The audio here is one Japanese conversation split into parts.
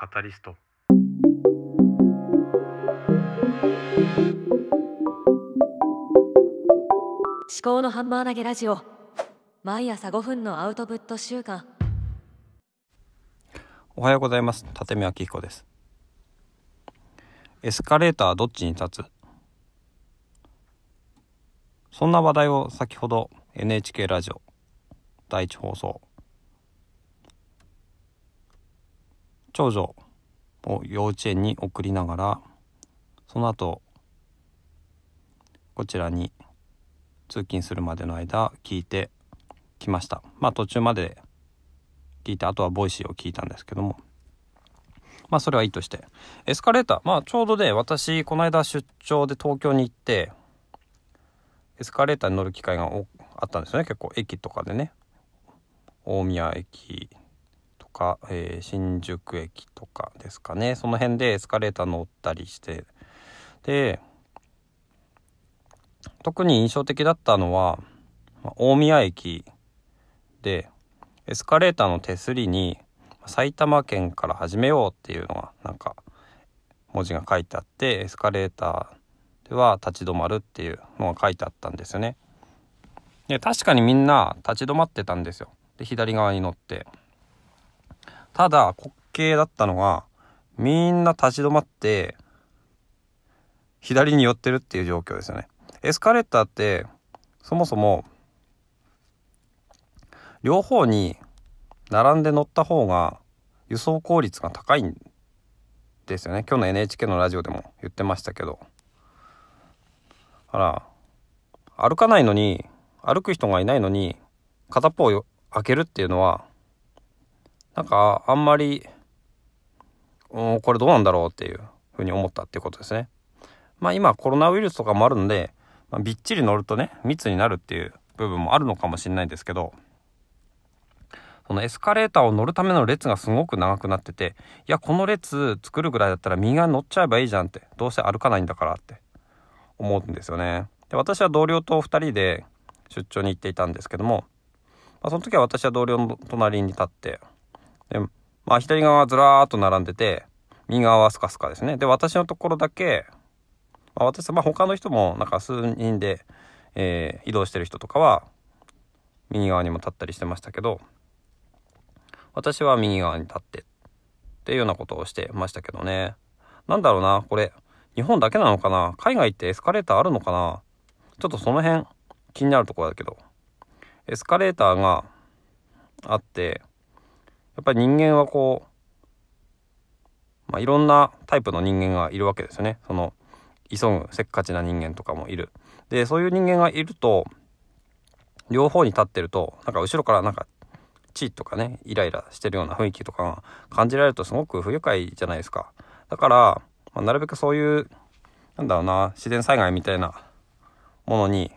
カタリスト。思考のハンマー投げラジオ。毎朝5分のアウトプット週間。おはようございます。立見明彦です。エスカレーターどっちに立つ？そんな話題を先ほど NHK ラジオ第一放送長女を幼稚園に送りながらその後こちらに通勤するまでの間聞いてきました。まあ途中まで聞いてあとはボイシーを聞いたんですけども。まあそれはいいとして。エスカレーター。まあちょうどで私この間出張で東京に行ってエスカレーターに乗る機会があったんですよね。結構駅とかでね。大宮駅か、えー、新宿駅とかですかねその辺でエスカレーター乗ったりしてで特に印象的だったのは大宮駅でエスカレーターの手すりに埼玉県から始めようっていうのがなんか文字が書いてあってエスカレーターでは立ち止まるっていうのが書いてあったんですよね。で確かにみんな立ち止まってたんですよ。で左側に乗って。ただ滑稽だったのがみんな立ち止まって左に寄ってるっていう状況ですよね。エスカレーターってそもそも両方に並んで乗った方が輸送効率が高いんですよね今日の NHK のラジオでも言ってましたけどあら歩かないのに歩く人がいないのに片方を開けるっていうのはなんかあんまりうんこれどうなんだろうっていうふうに思ったっていうことですね。まあ今コロナウイルスとかもあるんでまあ、びっちり乗るとね密になるっていう部分もあるのかもしれないんですけどそのエスカレーターを乗るための列がすごく長くなってていやこの列作るぐらいだったら右側乗っちゃえばいいじゃんってどうせ歩かないんだからって思うんですよね。で私は同僚と2人で出張に行っていたんですけども、まあ、その時は私は同僚の隣に立ってで、まあ、左側はずらーっと並んでて右側はスカスカですね。で私のところだけまあ、私、まあ、他の人もなんか数人で、えー、移動してる人とかは右側にも立ったりしてましたけど私は右側に立ってっていうようなことをしてましたけどね。なんだろうなこれ日本だけなのかな？海外ってエスカレーターあるのかな？ちょっとその辺気になるところだけど。エスカレーターがあってやっぱり人間はこう、まあ、いろんなタイプの人間がいるわけですよね。その急ぐせっかちな人間とかもいる。でそういう人間がいると両方に立ってるとなんか後ろからなんかチッとかねイライラしてるような雰囲気とかが感じられるとすごく不愉快じゃないですか。だから、まあ、なるべくそういうなんだろうな自然災害みたいなものに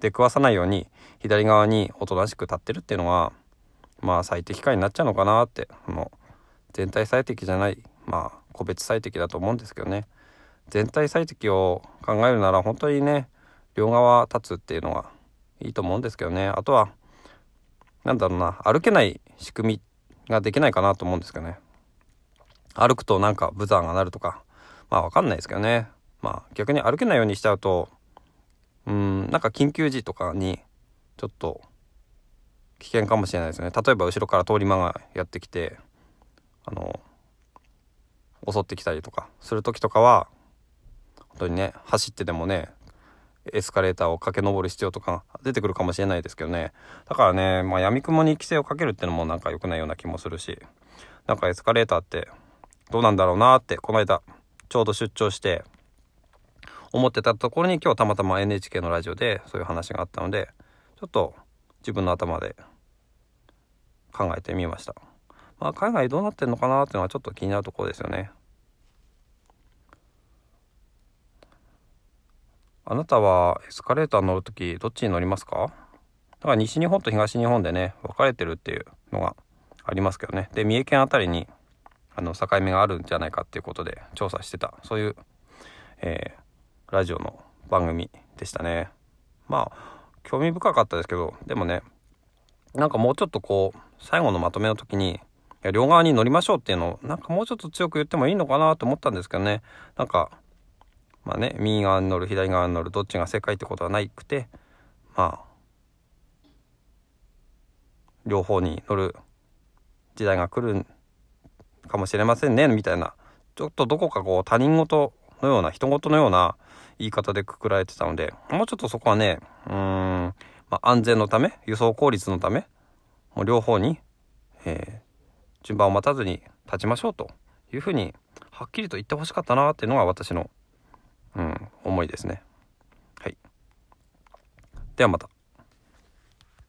出くわさないように左側におとなしく立ってるっていうのがまあ最適化になっちゃうのかなってもう全体最適じゃないまあ個別最適だと思うんですけどね。全体最適を考えるなら本当にね両側立つっていうのがいいと思うんですけどね。あとは何だろうな歩けない仕組みができないかなと思うんですけどね。歩くとなんかブザーが鳴るとかまあ分かんないですけどね。まあ逆に歩けないようにしちゃうとうんなんか緊急時とかにちょっと危険かもしれないですね。例えば後ろから通り魔がやってきてあの襲ってきたりとかする時とかは本当にね走ってでもねエスカレーターを駆け上る必要とか出てくるかもしれないですけどね。だからねまあやみくもに規制をかけるってのもなんか良くないような気もするしなんかエスカレーターってどうなんだろうなってこの間ちょうど出張して思ってたところに今日たまたま NHK のラジオでそういう話があったのでちょっと自分の頭で考えてみました。まあ海外どうなってんのかなっていうのはちょっと気になるところですよね。あなたはエスカレーター乗るときどっちに乗りますか？だから西日本と東日本でね分かれてるっていうのがありますけどねで三重県あたりにあの境目があるんじゃないかっていうことで調査してたそういう、えー、ラジオの番組でしたねまあ興味深かったですけどでもねなんかもうちょっとこう最後のまとめの時に両側に乗りましょうっていうのをなんかもうちょっと強く言ってもいいのかなと思ったんですけどね。なんかまあね右側に乗る左側に乗るどっちが正解ってことはないくてまあ両方に乗る時代が来るかもしれませんねみたいなちょっとどこかこう他人事のような人事のような言い方でくくられてたのでもうちょっとそこはねうん、まあ、安全のため輸送効率のためもう両方に、えー、順番を待たずに立ちましょうというふうにはっきりと言ってほしかったなっていうのが私の、うん、思いですね。はい。ではまた。